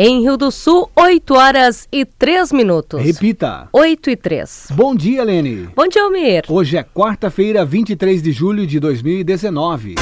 Em Rio do Sul, 8 horas e 3 minutos. Repita. 8 e 3. Bom dia, Lene. Bom dia, Almir. Hoje é quarta-feira, 23 de julho de 2019.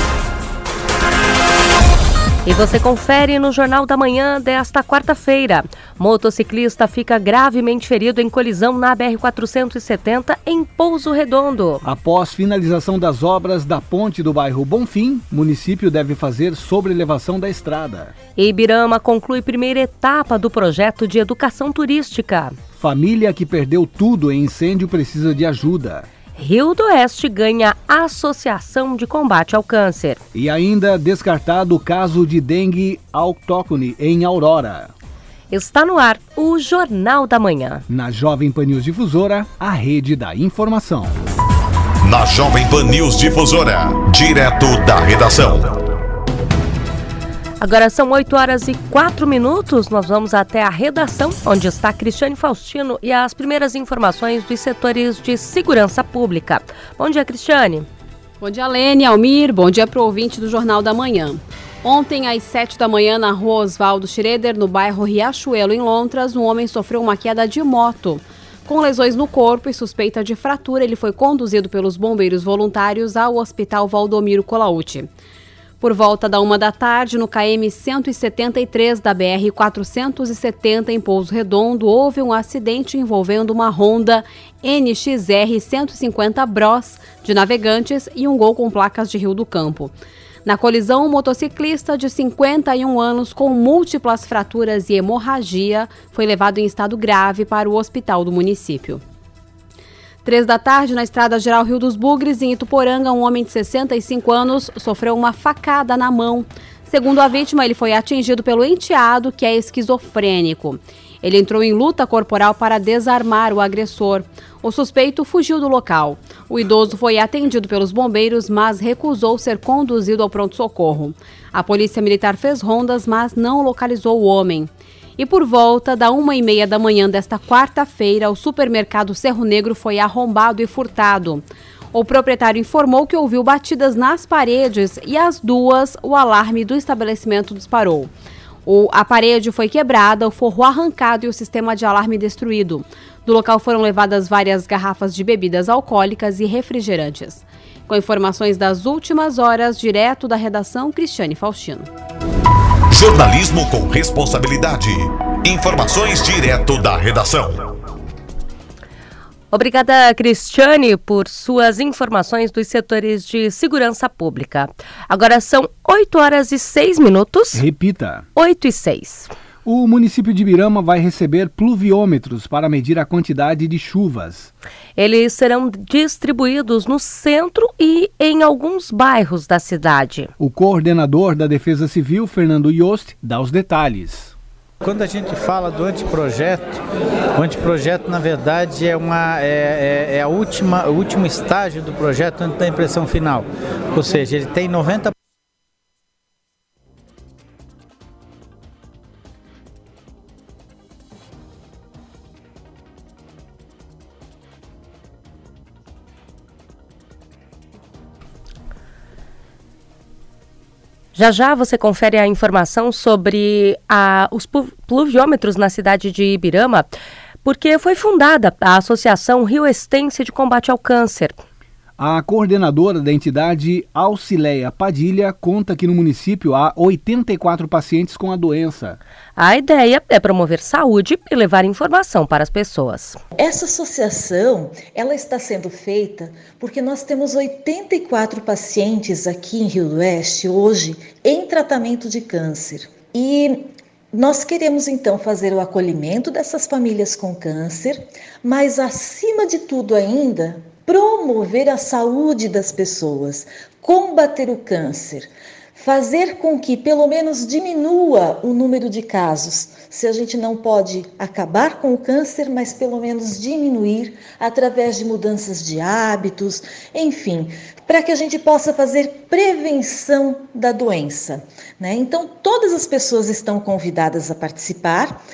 E você confere no Jornal da Manhã desta quarta-feira. Motociclista fica gravemente ferido em colisão na BR-470 em Pouso Redondo. Após finalização das obras da ponte do bairro Bonfim, município deve fazer sobrelevação da estrada. Ibirama conclui primeira etapa do projeto de educação turística. Família que perdeu tudo em incêndio precisa de ajuda. Rio do Oeste ganha Associação de Combate ao Câncer. E ainda descartado o caso de dengue autóctone em Aurora. Está no ar o Jornal da Manhã. Na Jovem Pan News Difusora, a rede da informação. Na Jovem Pan News Difusora, direto da redação. Agora são 8 horas e 4 minutos. Nós vamos até a redação, onde está Cristiane Faustino e as primeiras informações dos setores de segurança pública. Bom dia, Cristiane. Bom dia, Lene, Almir. Bom dia para o ouvinte do Jornal da Manhã. Ontem, às 7 da manhã, na rua Oswaldo Schroeder, no bairro Riachuelo, em Londras, um homem sofreu uma queda de moto. Com lesões no corpo e suspeita de fratura, ele foi conduzido pelos bombeiros voluntários ao Hospital Valdomiro Colauti. Por volta da uma da tarde, no KM 173 da BR 470 em Pouso Redondo, houve um acidente envolvendo uma Honda NXR 150 Bros de navegantes e um Gol com placas de Rio do Campo. Na colisão, um motociclista de 51 anos com múltiplas fraturas e hemorragia foi levado em estado grave para o hospital do município. Três da tarde, na estrada geral Rio dos Bugres, em Ituporanga, um homem de 65 anos sofreu uma facada na mão. Segundo a vítima, ele foi atingido pelo enteado, que é esquizofrênico. Ele entrou em luta corporal para desarmar o agressor. O suspeito fugiu do local. O idoso foi atendido pelos bombeiros, mas recusou ser conduzido ao pronto-socorro. A polícia militar fez rondas, mas não localizou o homem. E por volta da uma e meia da manhã desta quarta-feira, o supermercado Cerro Negro foi arrombado e furtado. O proprietário informou que ouviu batidas nas paredes e às duas o alarme do estabelecimento disparou. O, a parede foi quebrada, o forro arrancado e o sistema de alarme destruído. Do local foram levadas várias garrafas de bebidas alcoólicas e refrigerantes. Com informações das últimas horas, direto da redação, Cristiane Faustino. Jornalismo com responsabilidade. Informações direto da redação. Obrigada, Cristiane, por suas informações dos setores de segurança pública. Agora são 8 horas e 6 minutos. Repita. 8 e 6. O município de Birama vai receber pluviômetros para medir a quantidade de chuvas. Eles serão distribuídos no centro e em alguns bairros da cidade. O coordenador da Defesa Civil, Fernando Yost, dá os detalhes. Quando a gente fala do anteprojeto, o anteprojeto na verdade é, uma, é, é, é a última, o último estágio do projeto antes da impressão final. Ou seja, ele tem 90% Já já você confere a informação sobre a, os pluviômetros na cidade de Ibirama, porque foi fundada a Associação Rio Estense de Combate ao Câncer. A coordenadora da entidade, Auxileia Padilha, conta que no município há 84 pacientes com a doença. A ideia é promover saúde e levar informação para as pessoas. Essa associação, ela está sendo feita porque nós temos 84 pacientes aqui em Rio do Oeste hoje em tratamento de câncer. E nós queremos então fazer o acolhimento dessas famílias com câncer, mas acima de tudo ainda, promover a saúde das pessoas, combater o câncer, fazer com que pelo menos diminua o número de casos. Se a gente não pode acabar com o câncer, mas pelo menos diminuir através de mudanças de hábitos, enfim, para que a gente possa fazer prevenção da doença. Né? Então, todas as pessoas estão convidadas a participar,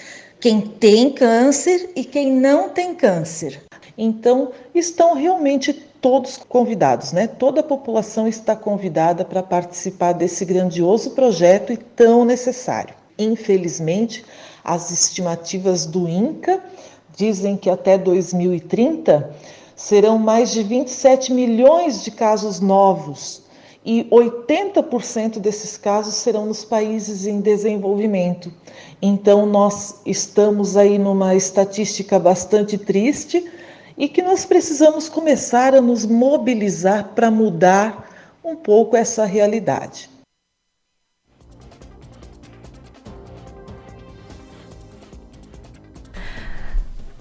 quem tem câncer e quem não tem câncer. Então, estão realmente todos convidados, né? Toda a população está convidada para participar desse grandioso projeto e tão necessário. Infelizmente, as estimativas do INCA dizem que até 2030 serão mais de 27 milhões de casos novos e 80% desses casos serão nos países em desenvolvimento. Então, nós estamos aí numa estatística bastante triste e que nós precisamos começar a nos mobilizar para mudar um pouco essa realidade.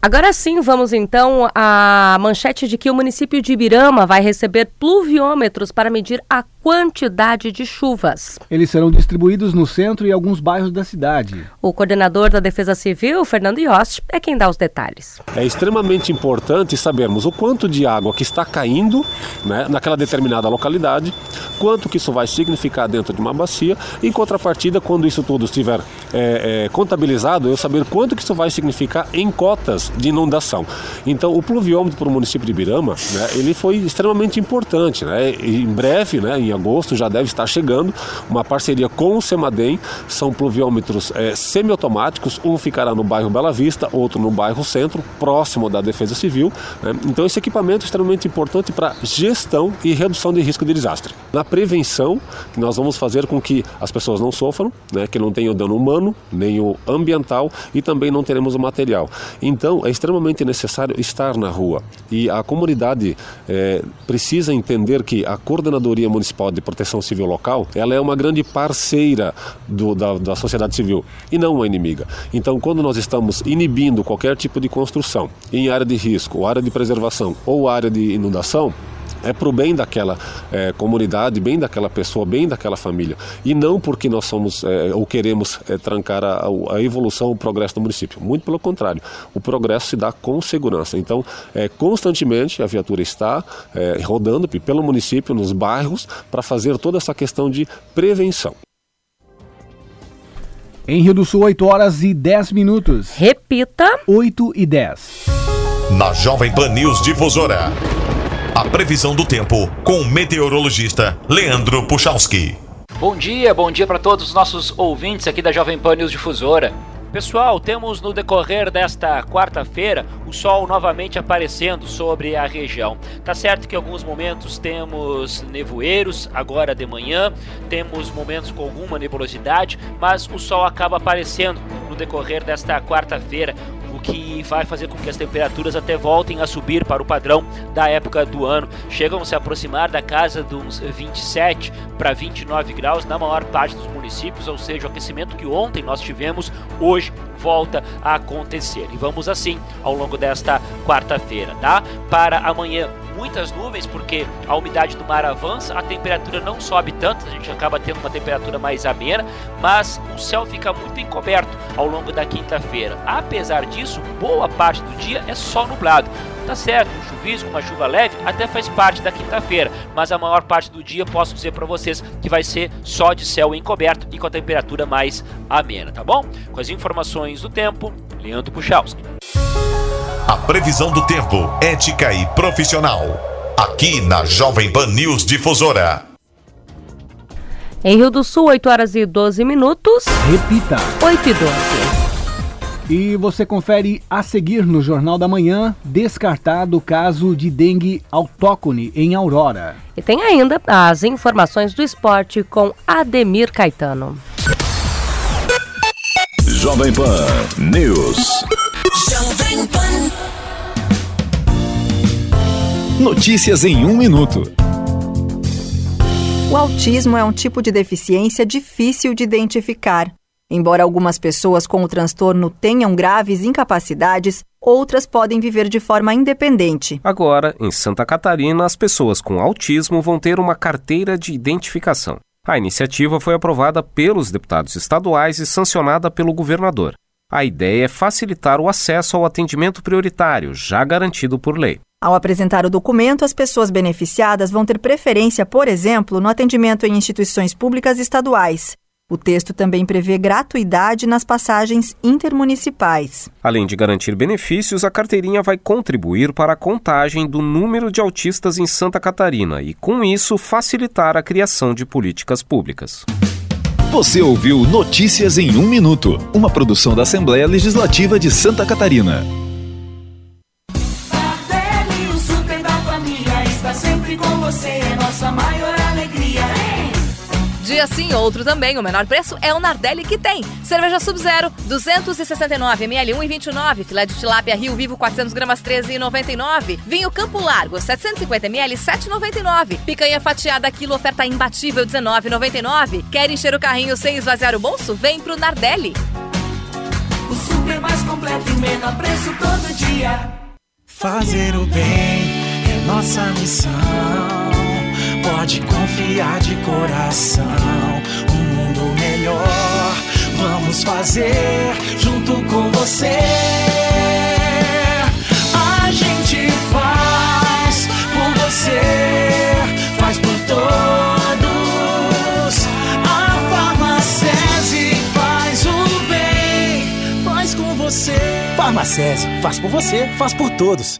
Agora sim, vamos então à manchete de que o município de Ibirama vai receber pluviômetros para medir a quantidade de chuvas. Eles serão distribuídos no centro e alguns bairros da cidade. O coordenador da Defesa Civil, Fernando Yost, é quem dá os detalhes. É extremamente importante sabermos o quanto de água que está caindo né, naquela determinada localidade, quanto que isso vai significar dentro de uma bacia, em contrapartida, quando isso tudo estiver é, é, contabilizado, eu saber quanto que isso vai significar em cotas de inundação. Então, o pluviômetro para o município de Ibirama, né, ele foi extremamente importante. Né, em breve, né, em agosto, já deve estar chegando uma parceria com o Semadem. São pluviômetros é, semiautomáticos, um ficará no bairro Bela Vista, outro no bairro Centro, próximo da Defesa Civil. Né? Então, esse equipamento é extremamente importante para gestão e redução de risco de desastre. Na prevenção, nós vamos fazer com que as pessoas não sofram, né? que não tenham dano humano, nem o ambiental e também não teremos o material. Então, é extremamente necessário estar na rua e a comunidade é, precisa entender que a coordenadoria municipal De Proteção Civil Local, ela é uma grande parceira do, da, da sociedade civil e não uma inimiga. Então, quando nós estamos inibindo qualquer tipo de construção em área de risco, área de preservação ou área de inundação, é para o bem daquela é, comunidade, bem daquela pessoa, bem daquela família. E não porque nós somos é, ou queremos é, trancar a, a, evolução, o progresso do município. Muito pelo contrário, o progresso se dá com segurança. Então, é, constantemente a viatura está é, rodando pelo município, nos bairros, para fazer toda essa questão de prevenção. Em Rio do Sul, 8 horas e 10 minutos. Repita: 8 e 10. Na Jovem Pan News Difusora. A previsão do tempo com o meteorologista Leandro Puchalski. Bom dia, bom dia para todos os nossos ouvintes aqui da Jovem Pan News Difusora. Pessoal, temos no decorrer desta quarta-feira o sol novamente aparecendo sobre a região. Tá certo que em alguns momentos temos nevoeiros, agora de manhã, temos momentos com alguma nebulosidade, mas o sol acaba aparecendo no decorrer desta quarta-feira que vai fazer com que as temperaturas até voltem a subir para o padrão da época do ano. Chegam a se aproximar da casa uns 27 para 29 graus na maior parte dos municípios, ou seja, o aquecimento que ontem nós tivemos, hoje volta a acontecer. E vamos assim ao longo desta quarta-feira, tá? Para amanhã muitas nuvens, porque a umidade do mar avança, a temperatura não sobe tanto, a gente acaba tendo uma temperatura mais amena, mas o céu fica muito encoberto ao longo da quinta-feira. Apesar disso, boa parte do dia é só nublado. Tá certo, um chuvisco, uma chuva leve até faz parte da quinta-feira, mas a maior parte do dia posso dizer para vocês que vai ser só de céu encoberto e com a temperatura mais amena, tá bom? Com as informações do tempo, Leandro Puchalski. A previsão do tempo, ética e profissional. Aqui na Jovem Pan News Difusora. Em Rio do Sul, 8 horas e 12 minutos. Repita. 8 e 12. E você confere a seguir no Jornal da Manhã, descartado o caso de dengue autóctone em Aurora. E tem ainda as informações do esporte com Ademir Caetano. Jovem Pan News. Jovem Pan. Notícias em um minuto. O autismo é um tipo de deficiência difícil de identificar. Embora algumas pessoas com o transtorno tenham graves incapacidades, outras podem viver de forma independente. Agora, em Santa Catarina, as pessoas com autismo vão ter uma carteira de identificação. A iniciativa foi aprovada pelos deputados estaduais e sancionada pelo governador. A ideia é facilitar o acesso ao atendimento prioritário, já garantido por lei. Ao apresentar o documento, as pessoas beneficiadas vão ter preferência, por exemplo, no atendimento em instituições públicas estaduais. O texto também prevê gratuidade nas passagens intermunicipais. Além de garantir benefícios, a carteirinha vai contribuir para a contagem do número de autistas em Santa Catarina e, com isso, facilitar a criação de políticas públicas. Você ouviu Notícias em um Minuto, uma produção da Assembleia Legislativa de Santa Catarina. Dia sim, outro também. O menor preço é o Nardelli que tem. Cerveja Sub-Zero, 269 ml 1,29. Filé de tilápia Rio Vivo 400 gramas 13,99. Vinho Campo Largo 750 ml 7,99. Picanha fatiada quilo oferta imbatível 19,99. Quer encher o carrinho sem esvaziar o bolso? Vem pro Nardelli. O super mais completo e menor preço todo dia. Fazer o bem é nossa missão. Pode confiar de coração. Um mundo melhor vamos fazer junto com você. A gente faz por você, faz por todos. A Farmacese faz o bem, faz com você. Farmacese, faz por você, faz por todos.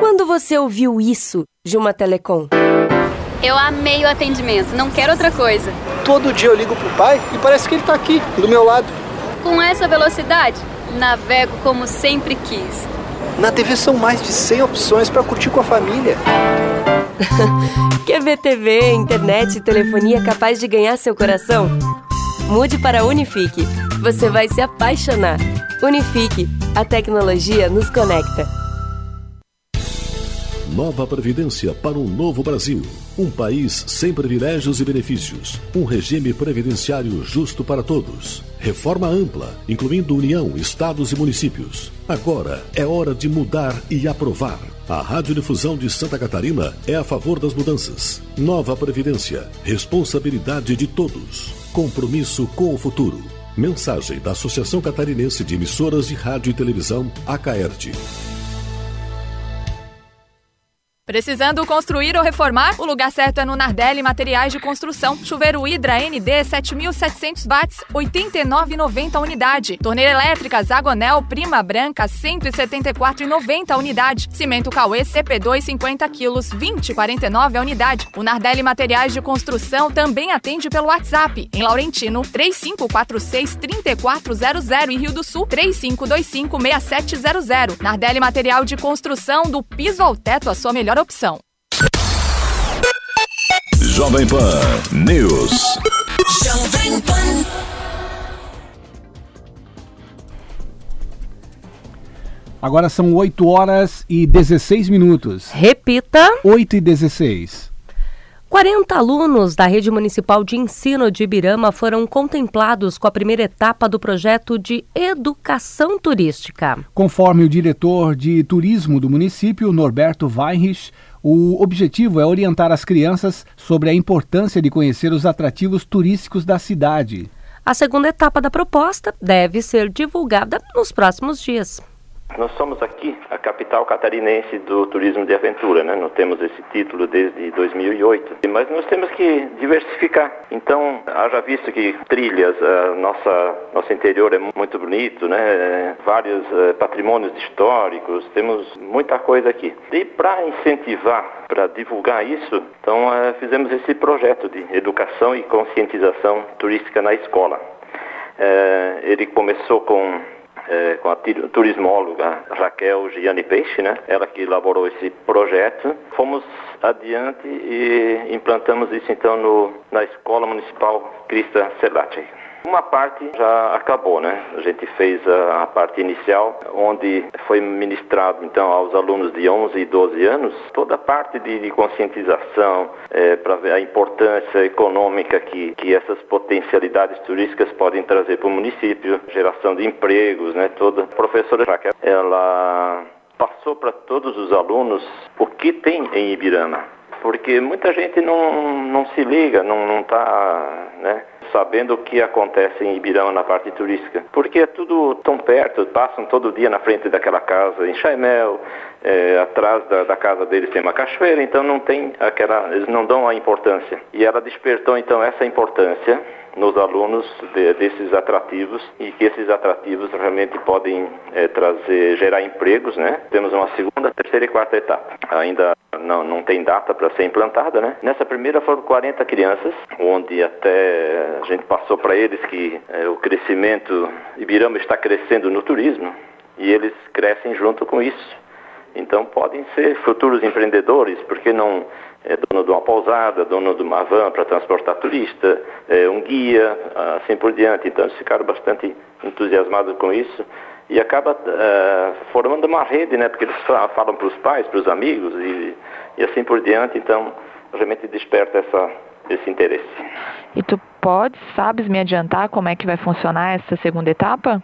Quando você ouviu isso de uma telecom? Eu amei o atendimento, não quero outra coisa. Todo dia eu ligo pro pai e parece que ele tá aqui, do meu lado. Com essa velocidade, navego como sempre quis. Na TV são mais de 100 opções para curtir com a família. Quer ver TV, internet e telefonia capaz de ganhar seu coração? Mude para a Unifique. Você vai se apaixonar. Unifique. A tecnologia nos conecta. Nova Previdência para um novo Brasil. Um país sem privilégios e benefícios. Um regime previdenciário justo para todos. Reforma ampla, incluindo União, Estados e municípios. Agora é hora de mudar e aprovar. A Radiodifusão de Santa Catarina é a favor das mudanças. Nova Previdência. Responsabilidade de todos. Compromisso com o futuro. Mensagem da Associação Catarinense de Emissoras de Rádio e Televisão, ACAERT. Precisando construir ou reformar? O lugar certo é no Nardelli Materiais de Construção. Chuveiro Hidra ND 7700 watts, 89,90 unidade. Torneira elétrica Zagonel Prima Branca 174,90 a unidade. Cimento Cauê CP2 50 quilos, 20,49 a unidade. O Nardelli Materiais de Construção também atende pelo WhatsApp. Em Laurentino 3546 3400 e Rio do Sul 3525 6700. Nardelli Material de Construção do piso ao teto a sua melhor opção. Jovem Pan News. Jovem Pan. Agora são 8 horas e 16 minutos. Repita. 8 e 16. 40 alunos da Rede Municipal de Ensino de Ibirama foram contemplados com a primeira etapa do projeto de educação turística. Conforme o diretor de turismo do município, Norberto Weinrich, o objetivo é orientar as crianças sobre a importância de conhecer os atrativos turísticos da cidade. A segunda etapa da proposta deve ser divulgada nos próximos dias. Nós somos aqui a capital catarinense do turismo de aventura, né? Nós temos esse título desde 2008, mas nós temos que diversificar. Então, haja visto que trilhas, nossa nosso interior é muito bonito, né? Vários eh, patrimônios históricos, temos muita coisa aqui. E para incentivar, para divulgar isso, então eh, fizemos esse projeto de educação e conscientização turística na escola. Ele começou com é, com a turismóloga Raquel Gianni Peixe, né? Ela que elaborou esse projeto. Fomos adiante e implantamos isso então no, na Escola Municipal Crista Celati. Uma parte já acabou, né? A gente fez a, parte inicial, onde foi ministrado então aos alunos de 11 e 12 anos toda a parte de, de conscientização é, para ver a importância econômica que, que essas potencialidades turísticas podem trazer para o município, geração de empregos, né? Toda a professora Raquel, ela passou para todos os alunos o que tem em Ibirama porque muita gente não, não se liga, não está né, sabendo o que acontece em Ibirão na parte turística, porque é tudo tão perto, passam todo dia na frente daquela casa em Chaimel, é, atrás da, da, casa deles tem uma cachoeira, então não tem aquela, eles não dão a importância. E ela despertou então essa importância nos alunos de, desses atrativos e que esses atrativos realmente podem é, trazer, gerar empregos, né? Temos uma segunda, terceira e quarta etapa. Ainda não, não tem data para ser implantada, né? Nessa primeira foram 40 crianças, onde até a gente passou para eles que é, o crescimento, Ibirama está crescendo no turismo e eles crescem junto com isso. Então podem ser futuros empreendedores, porque não é dono de uma pousada, dono de uma van para transportar turista, é um guia, assim por diante. Então eles ficaram bastante entusiasmados com isso e acaba uh, formando uma rede, né? Porque eles falam para os pais, para os amigos e, e assim por diante. Então realmente desperta essa, esse interesse. E tu pode, sabes, me adiantar como é que vai funcionar essa segunda etapa?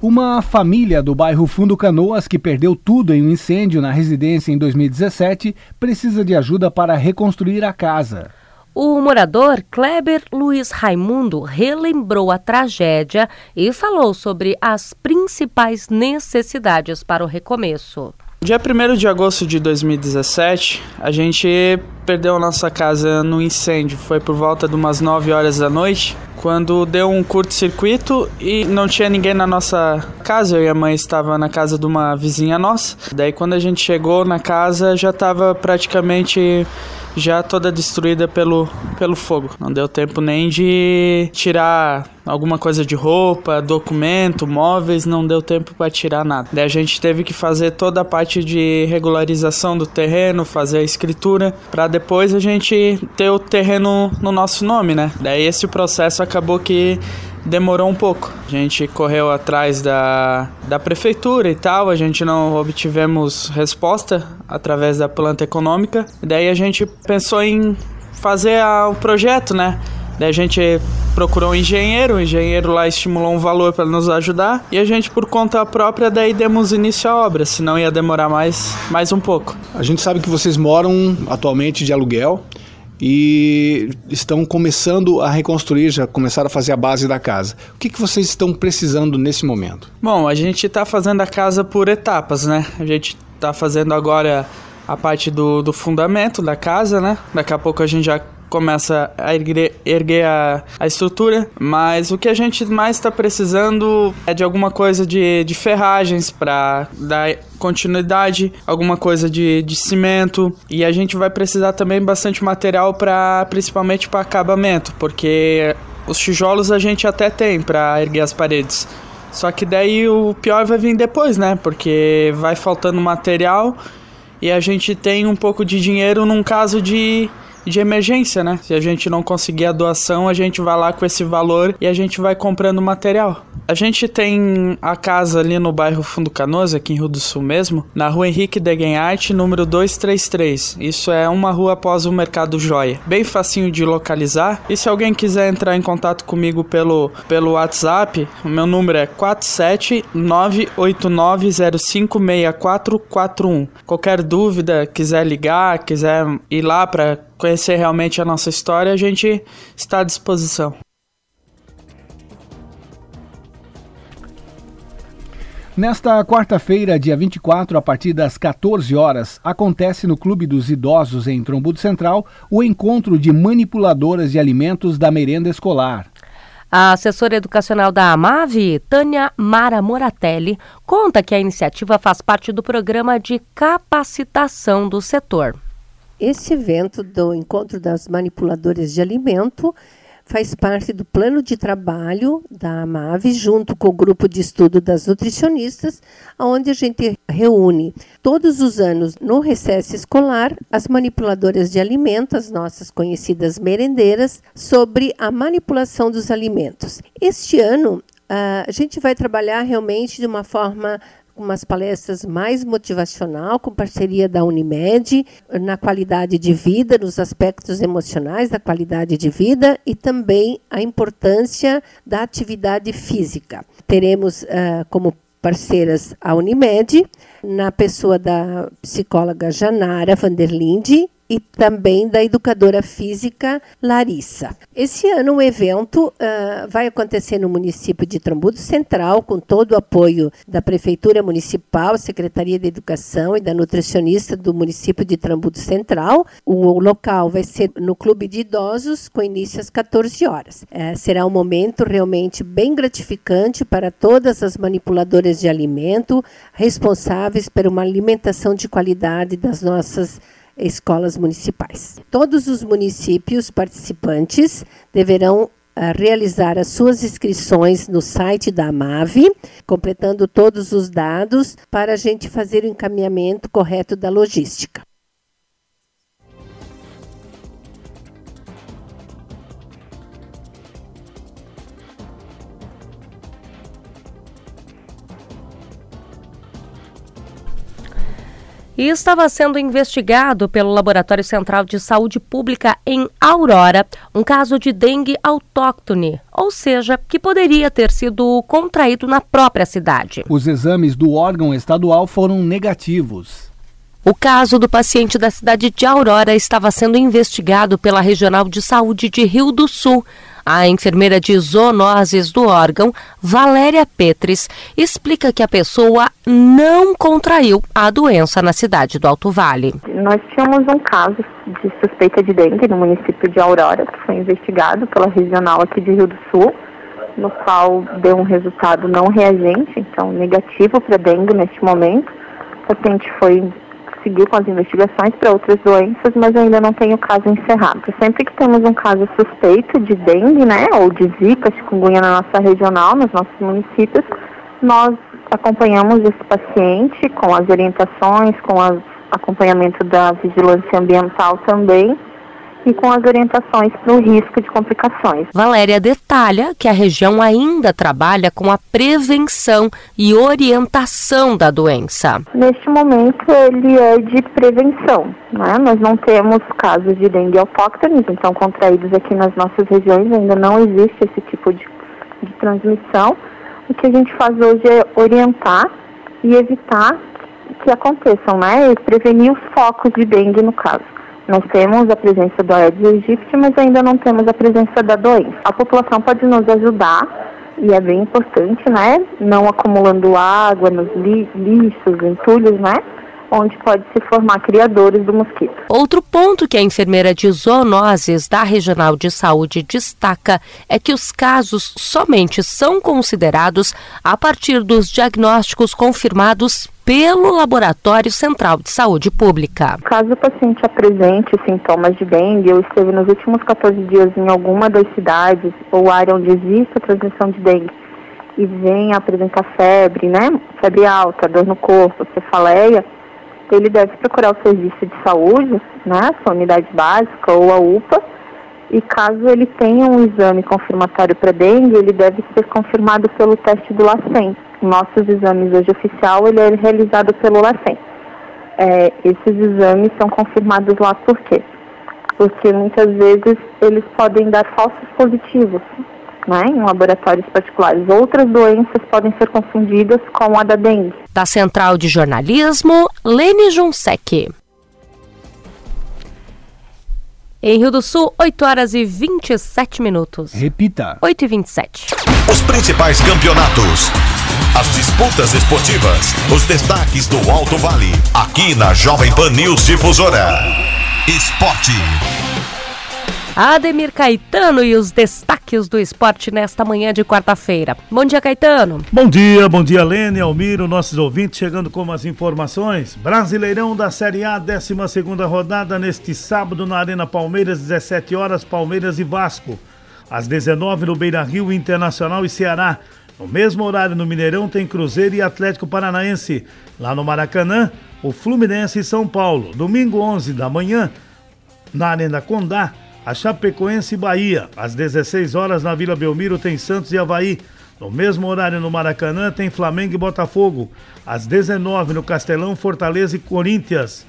Uma família do bairro Fundo Canoas, que perdeu tudo em um incêndio na residência em 2017, precisa de ajuda para reconstruir a casa. O morador Kleber Luiz Raimundo relembrou a tragédia e falou sobre as principais necessidades para o recomeço. Dia 1 de agosto de 2017, a gente perdeu nossa casa no incêndio. Foi por volta de umas 9 horas da noite, quando deu um curto-circuito e não tinha ninguém na nossa casa. Eu e a mãe estava na casa de uma vizinha nossa. Daí quando a gente chegou na casa, já estava praticamente já toda destruída pelo, pelo fogo. Não deu tempo nem de tirar alguma coisa de roupa, documento, móveis, não deu tempo para tirar nada. Daí a gente teve que fazer toda a parte de regularização do terreno, fazer a escritura, para depois a gente ter o terreno no nosso nome, né? Daí esse processo acabou que demorou um pouco. A gente correu atrás da, da prefeitura e tal, a gente não obtivemos resposta através da planta econômica. Daí a gente pensou em fazer o projeto, né? Daí a gente procurou um engenheiro, o engenheiro lá estimulou um valor para nos ajudar e a gente por conta própria daí demos início à obra, senão ia demorar mais, mais um pouco. A gente sabe que vocês moram atualmente de aluguel e estão começando a reconstruir, já começaram a fazer a base da casa. O que, que vocês estão precisando nesse momento? Bom, a gente está fazendo a casa por etapas, né? A gente está fazendo agora a parte do, do fundamento da casa, né? Daqui a pouco a gente já começa a erguer, erguer a, a, estrutura, mas o que a gente mais está precisando é de alguma coisa de, de ferragens para dar continuidade, alguma coisa de, de cimento e a gente vai precisar também bastante material para principalmente para acabamento, porque os tijolos a gente até tem para erguer as paredes. Só que daí o pior vai vir depois, né? Porque vai faltando material e a gente tem um pouco de dinheiro num caso de de emergência, né? Se a gente não conseguir a doação, a gente vai lá com esse valor e a gente vai comprando material. A gente tem a casa ali no bairro Fundo Canoas, aqui em Rio do Sul mesmo, na rua Henrique Degenhart, número 233. Isso é uma rua após o Mercado Joia. Bem facinho de localizar. E se alguém quiser entrar em contato comigo pelo, pelo WhatsApp, o meu número é 47989056441. Qualquer dúvida, quiser ligar, quiser ir lá para conhecer realmente a nossa história, a gente está à disposição. Nesta quarta-feira, dia 24, a partir das 14 horas, acontece no Clube dos Idosos em Trombudo Central o encontro de manipuladoras de alimentos da merenda escolar. A assessora educacional da AMAV, Tânia Mara Moratelli, conta que a iniciativa faz parte do programa de capacitação do setor. Esse evento do Encontro das Manipuladoras de Alimento faz parte do plano de trabalho da AMAV, junto com o grupo de estudo das nutricionistas, onde a gente reúne todos os anos, no recesso escolar, as manipuladoras de alimento, as nossas conhecidas merendeiras, sobre a manipulação dos alimentos. Este ano, a gente vai trabalhar realmente de uma forma umas palestras mais motivacional, com parceria da Unimed, na qualidade de vida, nos aspectos emocionais da qualidade de vida e também a importância da atividade física. Teremos uh, como parceiras a Unimed, na pessoa da psicóloga Janara Vanderlinde e também da educadora física Larissa. Esse ano o evento uh, vai acontecer no município de Trambudo Central, com todo o apoio da Prefeitura Municipal, Secretaria de Educação e da nutricionista do município de Trambudo Central. O local vai ser no Clube de Idosos, com início às 14 horas. Uh, será um momento realmente bem gratificante para todas as manipuladoras de alimento responsáveis por uma alimentação de qualidade das nossas escolas municipais. Todos os municípios participantes deverão uh, realizar as suas inscrições no site da AMAV, completando todos os dados para a gente fazer o encaminhamento correto da logística. E estava sendo investigado pelo Laboratório Central de Saúde Pública em Aurora um caso de dengue autóctone, ou seja, que poderia ter sido contraído na própria cidade. Os exames do órgão estadual foram negativos. O caso do paciente da cidade de Aurora estava sendo investigado pela Regional de Saúde de Rio do Sul. A enfermeira de zoonoses do órgão, Valéria Petris, explica que a pessoa não contraiu a doença na cidade do Alto Vale. Nós tínhamos um caso de suspeita de dengue no município de Aurora, que foi investigado pela regional aqui de Rio do Sul, no qual deu um resultado não reagente, então negativo para dengue neste momento. O paciente foi seguiu com as investigações para outras doenças, mas ainda não tem o caso encerrado. Sempre que temos um caso suspeito de dengue, né, ou de zika, chikungunya na nossa regional, nos nossos municípios, nós acompanhamos esse paciente com as orientações, com o acompanhamento da vigilância ambiental também, e com as orientações para o risco de complicações. Valéria detalha que a região ainda trabalha com a prevenção e orientação da doença. Neste momento, ele é de prevenção. Né? Nós não temos casos de dengue autóctones, então contraídos aqui nas nossas regiões, ainda não existe esse tipo de, de transmissão. O que a gente faz hoje é orientar e evitar que aconteçam, né? E prevenir os focos de dengue no caso. Nós temos a presença do Aedes aegypti, mas ainda não temos a presença da doença. A população pode nos ajudar e é bem importante, né? Não acumulando água nos li lixos, entulhos, né? onde pode se formar criadores do mosquito. Outro ponto que a enfermeira de zoonoses da Regional de Saúde destaca é que os casos somente são considerados a partir dos diagnósticos confirmados pelo Laboratório Central de Saúde Pública. Caso o paciente apresente sintomas de dengue ou esteve nos últimos 14 dias em alguma das cidades ou área onde existe a transmissão de dengue. E venha apresentar febre, né, febre alta, dor no corpo, cefaleia, ele deve procurar o serviço de saúde, né, sua unidade básica ou a UPA, e caso ele tenha um exame confirmatório para dengue, ele deve ser confirmado pelo teste do LACEN. Nossos exames hoje oficial, ele é realizado pelo LACEN. É, esses exames são confirmados lá por quê? Porque muitas vezes eles podem dar falsos positivos né, em laboratórios particulares. Outras doenças podem ser confundidas com a da dengue. Da Central de Jornalismo, Lene Junsec. Em Rio do Sul, 8 horas e 27 minutos. Repita. 8 e 27. Os principais campeonatos. As disputas esportivas. Os destaques do Alto Vale. Aqui na Jovem Pan News Difusora. Esporte. Ademir Caetano e os destaques do esporte nesta manhã de quarta-feira. Bom dia, Caetano. Bom dia, bom dia, Lene, Almiro, nossos ouvintes, chegando com as informações. Brasileirão da Série A, 12 rodada, neste sábado na Arena Palmeiras, 17 horas, Palmeiras e Vasco. Às 19 no Beira Rio, Internacional e Ceará. No mesmo horário no Mineirão tem Cruzeiro e Atlético Paranaense. Lá no Maracanã, o Fluminense e São Paulo. Domingo 11 da manhã, na Arena Condá, a Chapecoense e Bahia. Às 16 horas na Vila Belmiro tem Santos e Havaí. No mesmo horário no Maracanã tem Flamengo e Botafogo. Às 19 no Castelão, Fortaleza e Corinthians.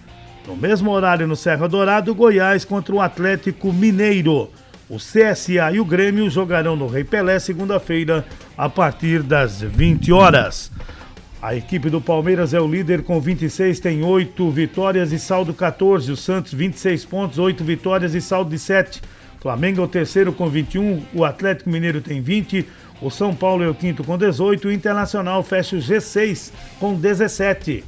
No mesmo horário no Serra Dourado, Goiás contra o Atlético Mineiro. O CSA e o Grêmio jogarão no Rei Pelé segunda-feira a partir das 20 horas. A equipe do Palmeiras é o líder com 26, tem 8 vitórias e saldo 14. O Santos, 26 pontos, 8 vitórias e saldo de 7. Flamengo é o terceiro com 21, o Atlético Mineiro tem 20, o São Paulo é o quinto com 18, o Internacional fecha o G6 com 17.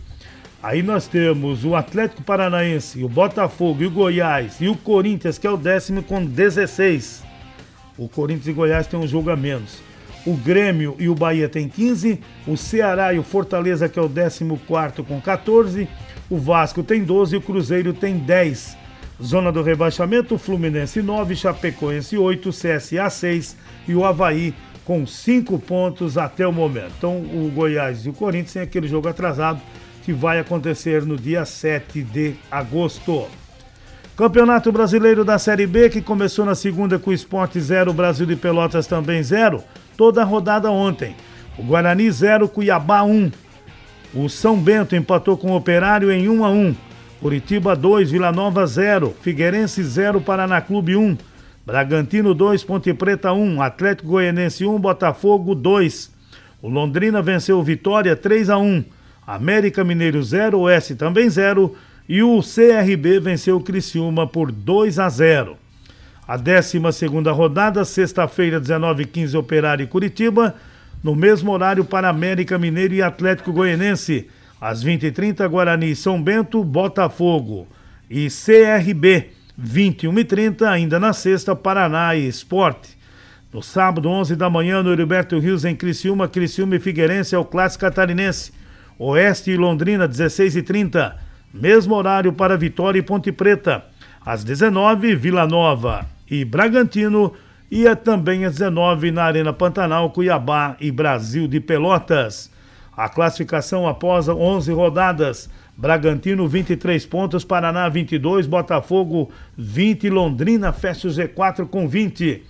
Aí nós temos o Atlético Paranaense, o Botafogo e o Goiás e o Corinthians, que é o décimo com 16. O Corinthians e Goiás tem um jogo a menos o Grêmio e o Bahia têm 15, o Ceará e o Fortaleza, que é o 14 com 14, o Vasco tem 12 e o Cruzeiro tem 10. Zona do rebaixamento, Fluminense 9, Chapecoense 8, CSA 6 e o Havaí com 5 pontos até o momento. Então o Goiás e o Corinthians têm aquele jogo atrasado que vai acontecer no dia 7 de agosto. Campeonato Brasileiro da Série B, que começou na segunda com o Esporte 0, Brasil de Pelotas também 0 toda a rodada ontem. O Guarani 0, Cuiabá 1. Um. O São Bento empatou com o Operário em 1 a 1. Curitiba 2, Vila Nova 0, Figueirense 0, Paraná Clube 1. Bragantino 2, Ponte Preta 1, Atlético Goianense 1, Botafogo 2. O Londrina venceu o Vitória 3 a 1. América Mineiro 0, Oeste também 0 e o CRB venceu o Criciúma por 2 a 0. A 12 rodada, sexta-feira, 19 15 Operário e Curitiba. No mesmo horário para América Mineiro e Atlético Goianense. Às 20h30, Guarani São Bento, Botafogo. E CRB, 21h30, ainda na sexta, Paraná e Esporte. No sábado, 11 da manhã, no Heriberto Rios, em Criciúma, Criciúma e Figueirense é o clássico catarinense. Oeste e Londrina, 16h30. Mesmo horário para Vitória e Ponte Preta. Às 19 Vila Nova e Bragantino e é também às 19 na Arena Pantanal, Cuiabá e Brasil de Pelotas. A classificação após 11 rodadas: Bragantino 23 pontos, Paraná 22, Botafogo 20, Londrina fecha o Z4 com 20.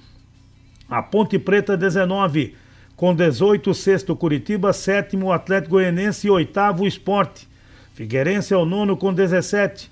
A Ponte Preta 19, com 18, sexto Curitiba, sétimo Atlético Goianense e oitavo Esporte. Figueirense é o nono com 17.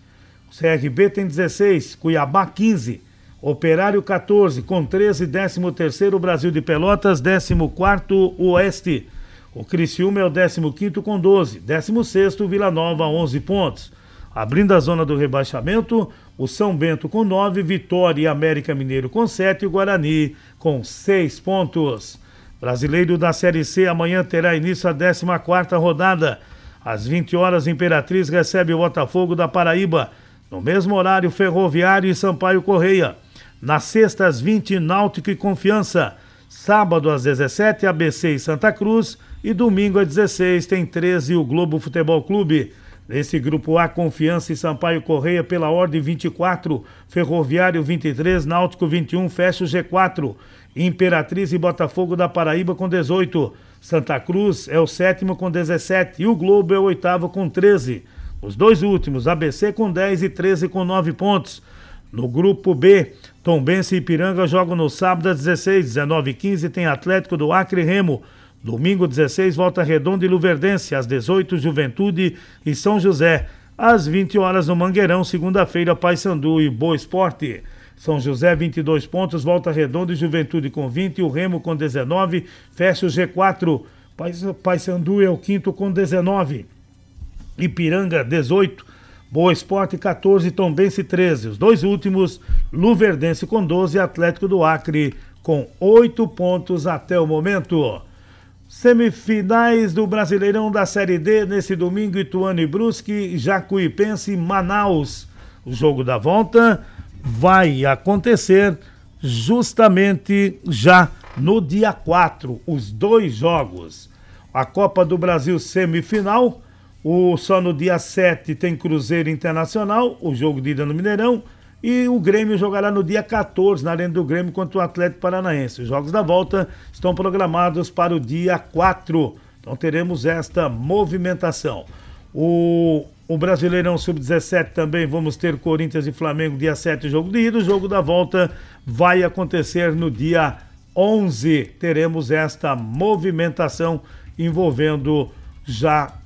O CRB tem 16, Cuiabá 15. Operário 14, com 13, 13 terceiro Brasil de Pelotas, 14 quarto Oeste. O Criciúma é o 15 quinto com 12, 16 sexto Vila Nova 11 pontos. Abrindo a zona do rebaixamento, o São Bento com 9, Vitória e América Mineiro com 7 e Guarani com 6 pontos. Brasileiro da Série C amanhã terá início a 14 quarta rodada. Às 20 horas, Imperatriz recebe o Botafogo da Paraíba. No mesmo horário, Ferroviário e Sampaio Correia. Na sexta, às 20, Náutico e Confiança. Sábado, às 17, ABC e Santa Cruz. E domingo, às 16, tem 13 o Globo Futebol Clube. Nesse grupo A, Confiança e Sampaio Correia pela ordem 24, Ferroviário 23, Náutico 21, fecha o G4. Imperatriz e Botafogo da Paraíba com 18. Santa Cruz é o sétimo com 17 e o Globo é o oitavo com 13. Os dois últimos, ABC com 10 e 13 com 9 pontos. No grupo B, Tombense e Ipiranga jogam no sábado às 16, 19 e 15 tem Atlético do Acre Remo. Domingo 16, Volta Redonda e Luverdense, às 18, Juventude e São José. Às 20 horas no Mangueirão, segunda-feira, Paysandu e Boa Esporte. São José 22 pontos, Volta Redonda e Juventude com 20, o Remo com 19, fecha o G4. Paysandu é o quinto com 19. Ipiranga 18, Boa Esporte 14, Tombense 13. Os dois últimos, Luverdense com 12 Atlético do Acre com 8 pontos até o momento. Semifinais do Brasileirão da Série D nesse domingo, Ituano e Brusque, Jacuipense e Manaus. O jogo da volta vai acontecer justamente já no dia 4, os dois jogos. A Copa do Brasil semifinal, o, só no dia 7 tem Cruzeiro Internacional, o jogo de ida no Mineirão, e o Grêmio jogará no dia 14, na Arena do Grêmio, contra o Atlético Paranaense. Os jogos da volta estão programados para o dia 4. Então teremos esta movimentação. O, o Brasileirão Sub-17 também vamos ter Corinthians e Flamengo dia 7, jogo de ida. O jogo da volta vai acontecer no dia 11. Teremos esta movimentação envolvendo já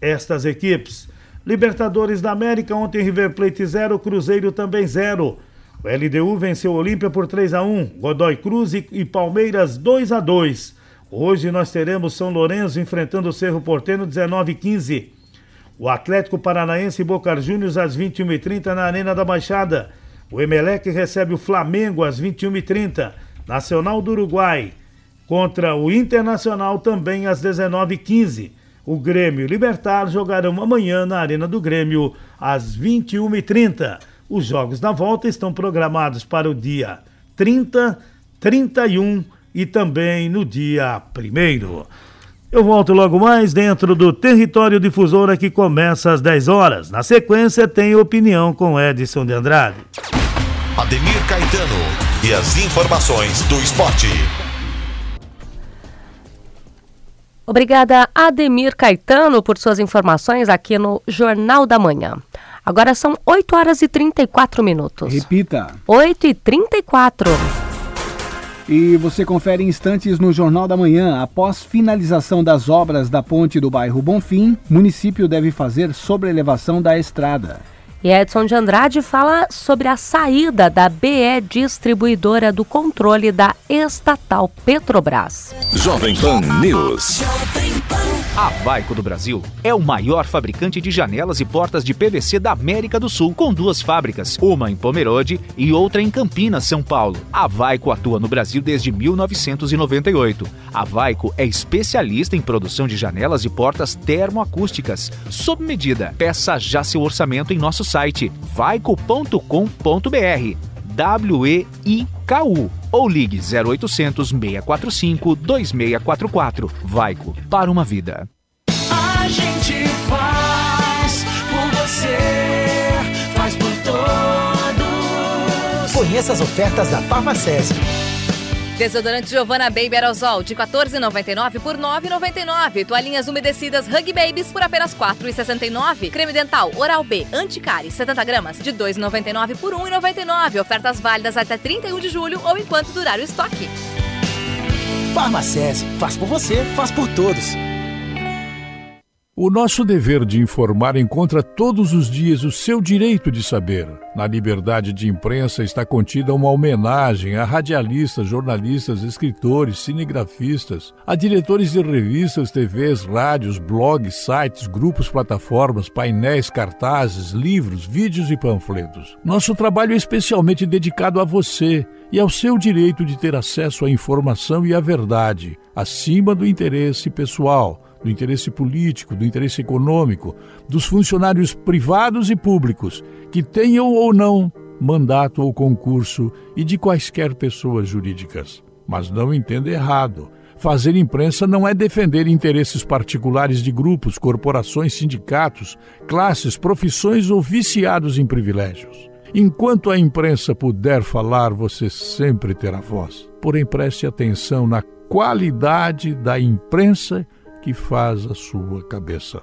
estas equipes. Libertadores da América, ontem River Plate 0, Cruzeiro também 0. O LDU venceu o Olímpia por 3 a 1, Godoy Cruz e Palmeiras 2 a 2. Hoje nós teremos São Lourenço enfrentando o Cerro Porteiro 19 e 15. O Atlético Paranaense e Boca Juniors às 21h30 na Arena da Baixada. O Emelec recebe o Flamengo às 21h30. Nacional do Uruguai contra o Internacional também às 19h15. O Grêmio e Libertar jogarão amanhã na Arena do Grêmio às 21h30. Os jogos da volta estão programados para o dia 30, 31 e também no dia 1. Eu volto logo mais dentro do Território Difusora que começa às 10 horas. Na sequência tem opinião com Edson de Andrade. Ademir Caetano e as informações do esporte. Obrigada, Ademir Caetano, por suas informações aqui no Jornal da Manhã. Agora são 8 horas e 34 minutos. Repita. 8 e 34. E você confere instantes no Jornal da Manhã. Após finalização das obras da ponte do bairro Bonfim, município deve fazer sobrelevação da estrada. E Edson de Andrade fala sobre a saída da BE Distribuidora do controle da estatal Petrobras. Jovem Pan News. A Vaico do Brasil é o maior fabricante de janelas e portas de PVC da América do Sul, com duas fábricas, uma em Pomerode e outra em Campinas, São Paulo. A Vaico atua no Brasil desde 1998. A Vaico é especialista em produção de janelas e portas termoacústicas, sob medida. Peça já seu orçamento em nosso site vaico.com.br. W-E-I-K-U ou ligue 0800 645 2644. Vaico, para uma vida. A gente faz por você, faz por todos. Conheça as ofertas da Farmacese. Desodorante Giovanna Baby Aerosol de 14,99 por 9,99. Toalhinhas umedecidas Hug Babies por apenas 4,69. Creme dental Oral B Anticari 70 gramas de 2,99 por 1,99. Ofertas válidas até 31 de julho ou enquanto durar o estoque. Farmacese, faz por você, faz por todos. O nosso dever de informar encontra todos os dias o seu direito de saber. Na liberdade de imprensa está contida uma homenagem a radialistas, jornalistas, escritores, cinegrafistas, a diretores de revistas, TVs, rádios, blogs, sites, grupos, plataformas, painéis, cartazes, livros, vídeos e panfletos. Nosso trabalho é especialmente dedicado a você e ao seu direito de ter acesso à informação e à verdade, acima do interesse pessoal do interesse político, do interesse econômico, dos funcionários privados e públicos, que tenham ou não mandato ou concurso e de quaisquer pessoas jurídicas. Mas não entenda errado. Fazer imprensa não é defender interesses particulares de grupos, corporações, sindicatos, classes, profissões ou viciados em privilégios. Enquanto a imprensa puder falar, você sempre terá voz. Porém, preste atenção na qualidade da imprensa que faz a sua cabeça.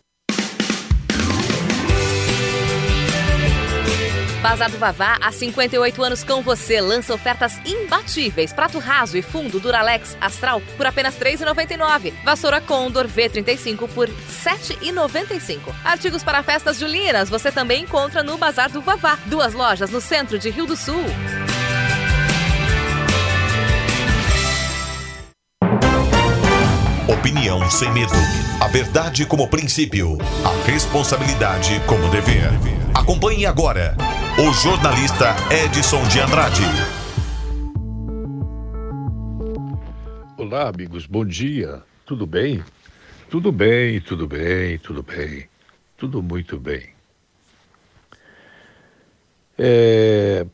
Bazar do Vavá, há 58 anos com você, lança ofertas imbatíveis. Prato raso e fundo Duralex Astral por apenas R$ 3,99. Vassoura Condor V35 por R$ 7,95. Artigos para festas julinas você também encontra no Bazar do Vavá. Duas lojas no centro de Rio do Sul. Opinião sem medo. A verdade como princípio. A responsabilidade como dever. Acompanhe agora o jornalista Edson de Andrade. Olá, amigos, bom dia. Tudo bem? Tudo bem, tudo bem, tudo bem. Tudo muito bem. É,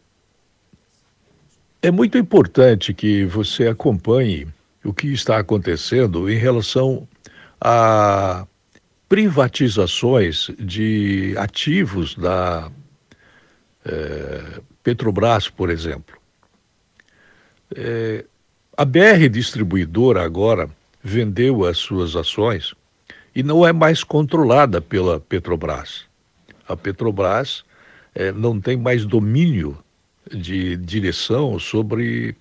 é muito importante que você acompanhe o que está acontecendo em relação a privatizações de ativos da é, Petrobras, por exemplo. É, a BR Distribuidora agora vendeu as suas ações e não é mais controlada pela Petrobras. A Petrobras é, não tem mais domínio de direção sobre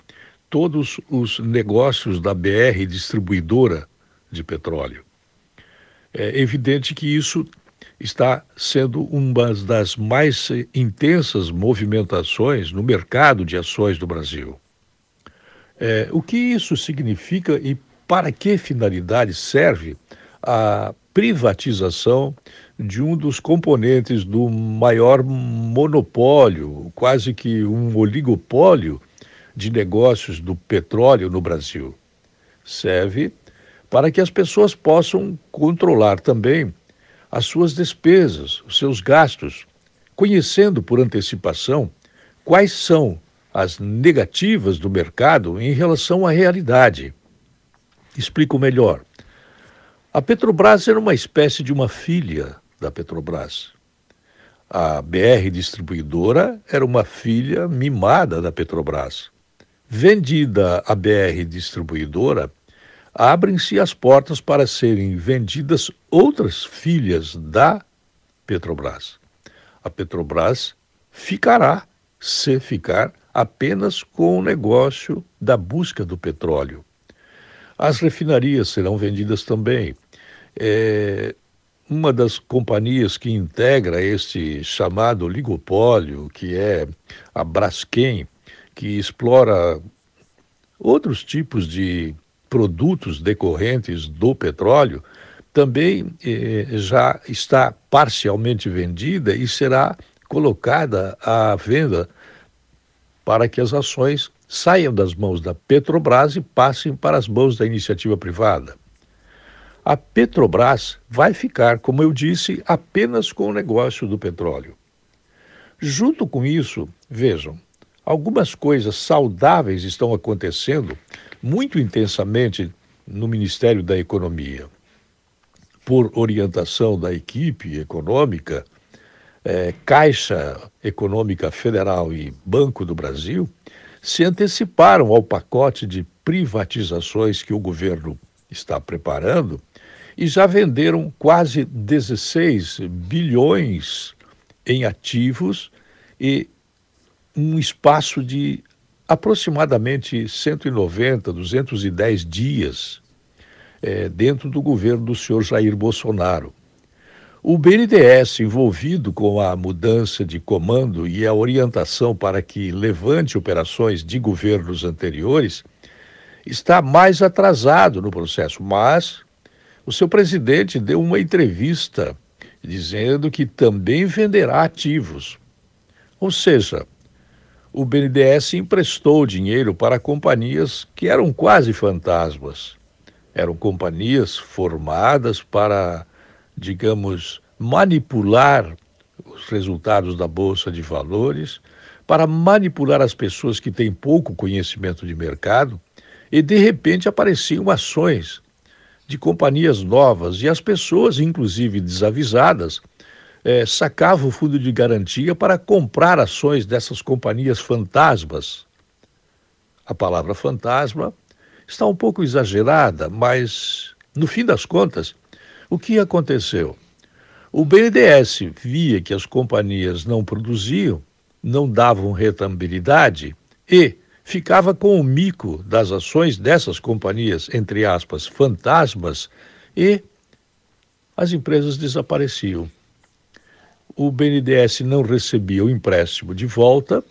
todos os negócios da BR Distribuidora de Petróleo. É evidente que isso está sendo uma das mais intensas movimentações no mercado de ações do Brasil. É, o que isso significa e para que finalidade serve a privatização de um dos componentes do maior monopólio, quase que um oligopólio de negócios do petróleo no Brasil? Serve para que as pessoas possam controlar também as suas despesas, os seus gastos, conhecendo por antecipação quais são as negativas do mercado em relação à realidade. Explico melhor. A Petrobras era uma espécie de uma filha da Petrobras. A BR Distribuidora era uma filha mimada da Petrobras. Vendida a BR Distribuidora, abrem-se as portas para serem vendidas outras filhas da Petrobras. A Petrobras ficará, se ficar, apenas com o negócio da busca do petróleo. As refinarias serão vendidas também. É, uma das companhias que integra este chamado ligopólio, que é a Braskem, que explora outros tipos de produtos decorrentes do petróleo, também eh, já está parcialmente vendida e será colocada à venda para que as ações saiam das mãos da Petrobras e passem para as mãos da iniciativa privada. A Petrobras vai ficar, como eu disse, apenas com o negócio do petróleo. Junto com isso, vejam, algumas coisas saudáveis estão acontecendo muito intensamente no Ministério da Economia. Por orientação da equipe econômica, é, Caixa Econômica Federal e Banco do Brasil se anteciparam ao pacote de privatizações que o governo está preparando e já venderam quase 16 bilhões em ativos e um espaço de aproximadamente 190, 210 dias é, dentro do governo do senhor Jair Bolsonaro. O BNDES, envolvido com a mudança de comando e a orientação para que levante operações de governos anteriores, está mais atrasado no processo, mas o seu presidente deu uma entrevista dizendo que também venderá ativos. Ou seja, o BNDES emprestou dinheiro para companhias que eram quase fantasmas. Eram companhias formadas para digamos, manipular os resultados da Bolsa de Valores, para manipular as pessoas que têm pouco conhecimento de mercado, e de repente apareciam ações de companhias novas e as pessoas, inclusive desavisadas, é, sacavam o fundo de garantia para comprar ações dessas companhias fantasmas. A palavra fantasma está um pouco exagerada, mas no fim das contas, o que aconteceu? O BNDES via que as companhias não produziam, não davam rentabilidade e ficava com o mico das ações dessas companhias, entre aspas, fantasmas, e as empresas desapareciam. O BNDES não recebia o empréstimo de volta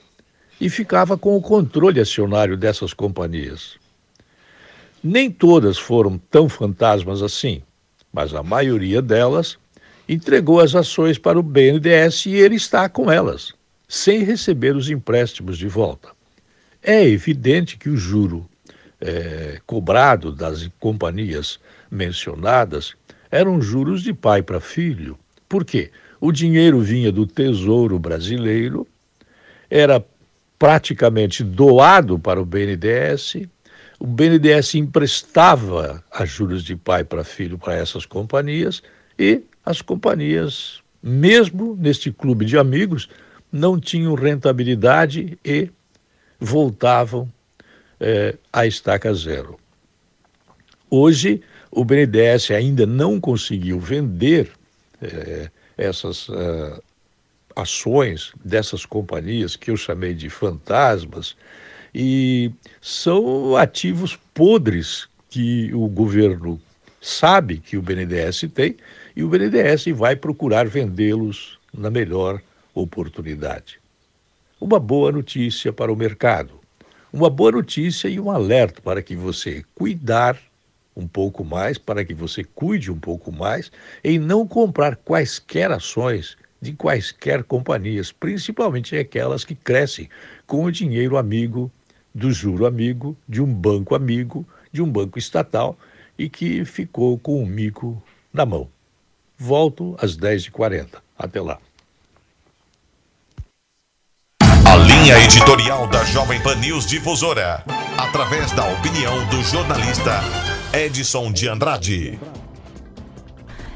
e ficava com o controle acionário dessas companhias. Nem todas foram tão fantasmas assim, mas a maioria delas entregou as ações para o BNDES e ele está com elas, sem receber os empréstimos de volta. É evidente que o juro é, cobrado das companhias mencionadas eram juros de pai para filho. Por quê? O dinheiro vinha do Tesouro Brasileiro, era praticamente doado para o BNDES, o BNDES emprestava a juros de pai para filho para essas companhias e as companhias, mesmo neste clube de amigos, não tinham rentabilidade e voltavam é, à estaca zero. Hoje, o BNDES ainda não conseguiu vender é, essas uh, ações dessas companhias que eu chamei de fantasmas e são ativos podres que o governo sabe que o BNDES tem e o BNDES vai procurar vendê-los na melhor oportunidade. Uma boa notícia para o mercado, uma boa notícia e um alerta para que você cuidar um pouco mais, para que você cuide um pouco mais em não comprar quaisquer ações de quaisquer companhias, principalmente aquelas que crescem com o dinheiro amigo, do juro amigo, de um banco amigo, de um banco estatal e que ficou com o mico na mão. Volto às 10h40. Até lá. A linha editorial da Jovem Pan News Difusora, através da opinião do jornalista Edson de Andrade.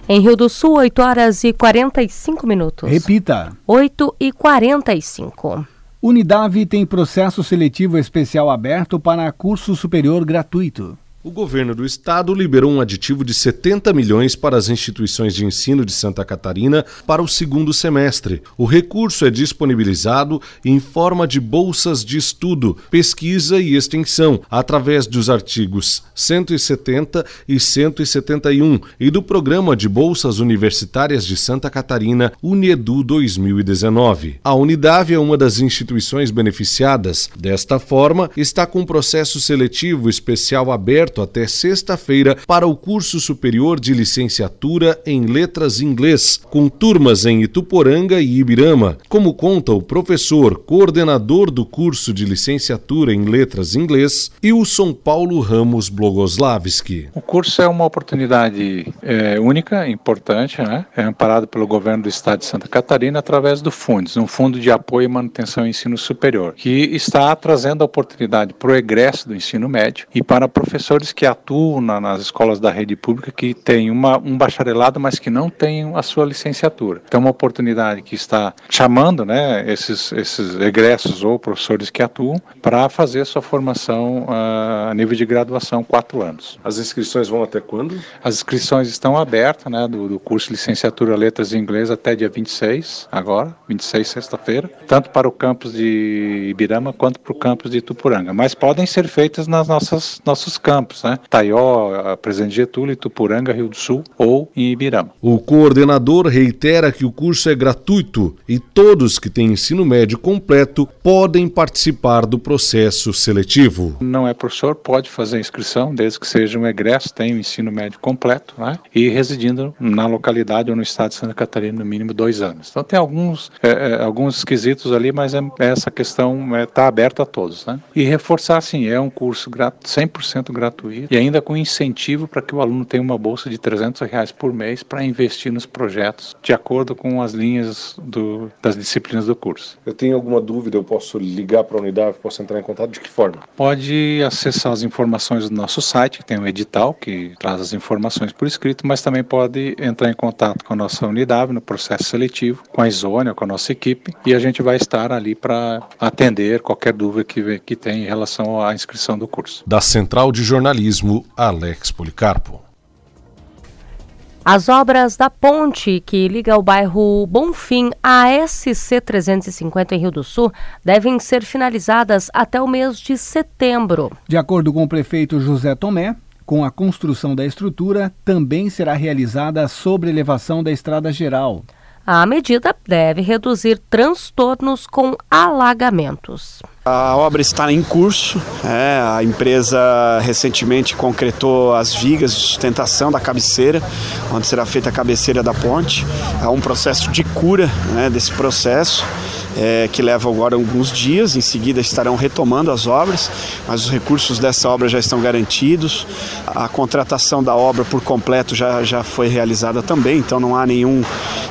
Em Rio do Sul, 8 horas e 45 minutos. Repita. 8 e 45. Unidade tem processo seletivo especial aberto para curso superior gratuito. O governo do estado liberou um aditivo de 70 milhões para as instituições de ensino de Santa Catarina para o segundo semestre. O recurso é disponibilizado em forma de bolsas de estudo, pesquisa e extensão, através dos artigos 170 e 171 e do Programa de Bolsas Universitárias de Santa Catarina, Unedu 2019. A Unidade é uma das instituições beneficiadas. Desta forma, está com processo seletivo especial aberto aberto até sexta-feira para o curso superior de licenciatura em Letras Inglês, com turmas em Ituporanga e Ibirama, como conta o professor coordenador do curso de licenciatura em Letras Inglês, Wilson Paulo Ramos Blogoslavski. O curso é uma oportunidade é, única, importante, né? é amparado pelo governo do estado de Santa Catarina através do FUNDES, um Fundo de Apoio e Manutenção ao Ensino Superior, que está trazendo a oportunidade para o egresso do ensino médio e para professores professores que atuam na, nas escolas da rede pública que têm uma, um bacharelado, mas que não têm a sua licenciatura. Então, é uma oportunidade que está chamando né, esses, esses egressos ou professores que atuam para fazer sua formação uh, a nível de graduação, quatro anos. As inscrições vão até quando? As inscrições estão abertas né, do, do curso de licenciatura Letras em Inglês até dia 26, agora, 26, sexta-feira, tanto para o campus de Ibirama quanto para o campus de Itupuranga. Mas podem ser feitas nas nossas nossos campos campos, né? Taió, Presidente Getúlio, Tupuranga, Rio do Sul ou em Ibirama. O coordenador reitera que o curso é gratuito e todos que têm ensino médio completo podem participar do processo seletivo. Não é professor, pode fazer inscrição, desde que seja um egresso, tenha o um ensino médio completo, né? E residindo na localidade ou no estado de Santa Catarina no mínimo dois anos. Então tem alguns, é, é, alguns quesitos ali, mas é, essa questão está é, aberta a todos, né? E reforçar, sim, é um curso 100% gratuito gratuito e ainda com incentivo para que o aluno tenha uma bolsa de 300 reais por mês para investir nos projetos de acordo com as linhas do, das disciplinas do curso. Eu tenho alguma dúvida, eu posso ligar para a unidade, posso entrar em contato, de que forma? Pode acessar as informações do nosso site, que tem um edital que traz as informações por escrito, mas também pode entrar em contato com a nossa unidade no processo seletivo, com a Isônia, com a nossa equipe, e a gente vai estar ali para atender qualquer dúvida que, que tem em relação à inscrição do curso. Da Central de Jornalismo, Alex Policarpo. As obras da ponte que liga o bairro Bonfim à SC 350 em Rio do Sul devem ser finalizadas até o mês de setembro. De acordo com o prefeito José Tomé, com a construção da estrutura também será realizada a sobrelevação da estrada geral. A medida deve reduzir transtornos com alagamentos. A obra está em curso. É, a empresa recentemente concretou as vigas de sustentação da cabeceira, onde será feita a cabeceira da ponte. Há um processo de cura né, desse processo é, que leva agora alguns dias. Em seguida estarão retomando as obras, mas os recursos dessa obra já estão garantidos. A contratação da obra por completo já, já foi realizada também, então não há nenhum,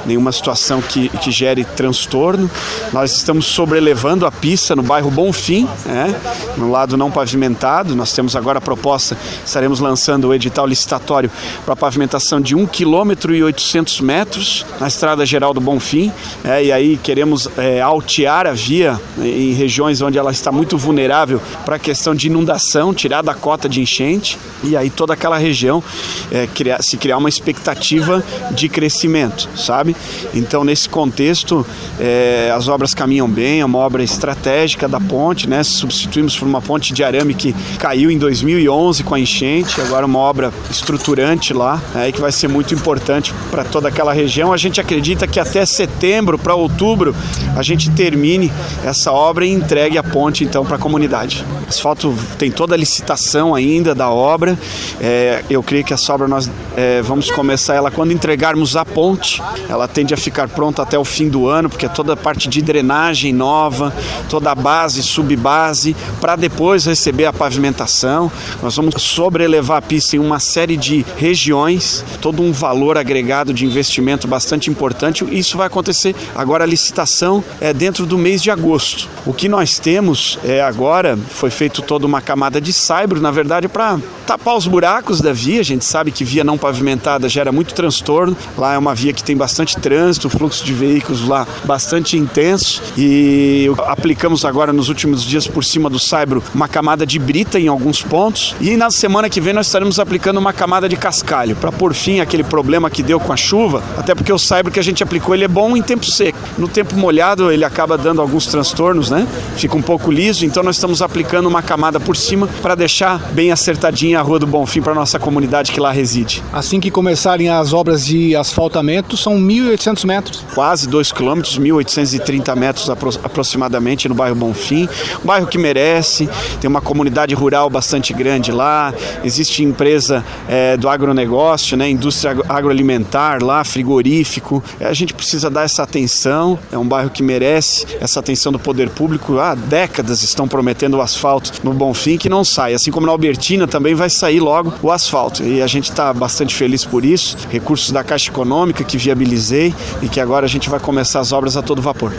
nenhuma situação que, que gere transtorno. Nós estamos sobrelevando a pista no bairro Bonfim, né, no lado não pavimentado. Nós temos agora a proposta, estaremos lançando o edital licitatório para pavimentação de 1 km e 800 metros na estrada geral do Bonfim. É, e aí queremos é, altear a via em regiões onde ela está muito vulnerável para a questão de inundação, tirar da cota de enchente e aí toda aquela região é, criar, se criar uma expectativa de crescimento, sabe? Então nesse contexto é, as obras caminham bem, é uma obra estratégica da ponte, né? Substituímos por uma ponte de arame que caiu em 2011 com a enchente, agora uma obra estruturante lá, é, que vai ser muito importante para toda aquela região. A gente acredita que até setembro para outubro a gente termine essa obra e entregue a ponte então para a comunidade. O asfalto tem toda a licitação ainda da obra. É, eu creio que essa obra nós é, vamos começar ela quando entregarmos a ponte. Ela tende a ficar pronta até o fim do ano, porque é toda a parte de drenagem nova, toda a base, subbase, para depois receber a pavimentação. Nós vamos sobrelevar a pista em uma série de regiões, todo um valor agregado de investimento bastante importante. Isso vai acontecer agora a licitação é dentro do mês de agosto. O que nós temos é agora foi feito toda uma camada de saibro, na verdade, para tapar os buracos da via. A gente sabe que via não pavimentada gera muito transtorno. Lá é uma via que tem bastante trânsito, fluxo de veículos lá bastante intenso e aplicamos agora nos últimos dias por cima do saibro uma camada de brita em alguns pontos e na semana que vem nós estaremos aplicando uma camada de cascalho para por fim aquele problema que deu com a chuva, até porque o saibro que a gente aplicou ele é bom em tempo seco. No tempo molhado ele acaba dando alguns transtornos, né? Fica um pouco liso, então nós estamos aplicando uma camada por cima para deixar bem acertadinha a Rua do Bonfim para nossa comunidade que lá reside. Assim que começarem as obras de asfaltamento, são 1.800 metros. Quase 2 quilômetros, 1.830 metros apro aproximadamente no bairro Bonfim. Um bairro que merece, tem uma comunidade rural bastante grande lá, existe empresa é, do agronegócio, né? indústria agroalimentar lá, frigorífico. A gente precisa dar essa atenção, é um bairro que merece essa atenção do poder público. Há décadas estão prometendo o asfalto no Bonfim que não sai. Assim como na Albertina também vai sair logo o asfalto. E a gente está bastante feliz por isso. Recursos da Caixa Econômica que viabilizei e que agora a gente vai começar as obras a todo vapor.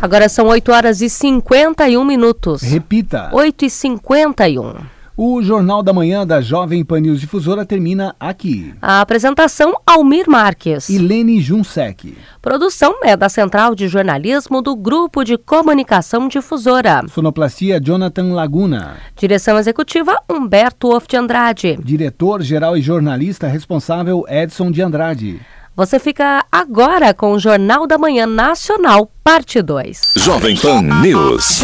Agora são 8 horas e 51 minutos. Repita. 8 e 51. O Jornal da Manhã da Jovem Pan News Difusora termina aqui. A apresentação Almir Marques. E Lene Junsec. Produção é da Central de Jornalismo do Grupo de Comunicação Difusora. Sonoplastia Jonathan Laguna. Direção Executiva Humberto Of de Andrade. Diretor-Geral e Jornalista Responsável Edson de Andrade. Você fica agora com o Jornal da Manhã Nacional, parte 2. Jovem Pan News.